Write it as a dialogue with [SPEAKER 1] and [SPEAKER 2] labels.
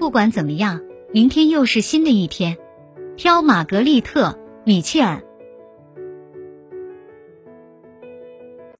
[SPEAKER 1] 不管怎么样，明天又是新的一天。飘，玛格丽特，米切尔。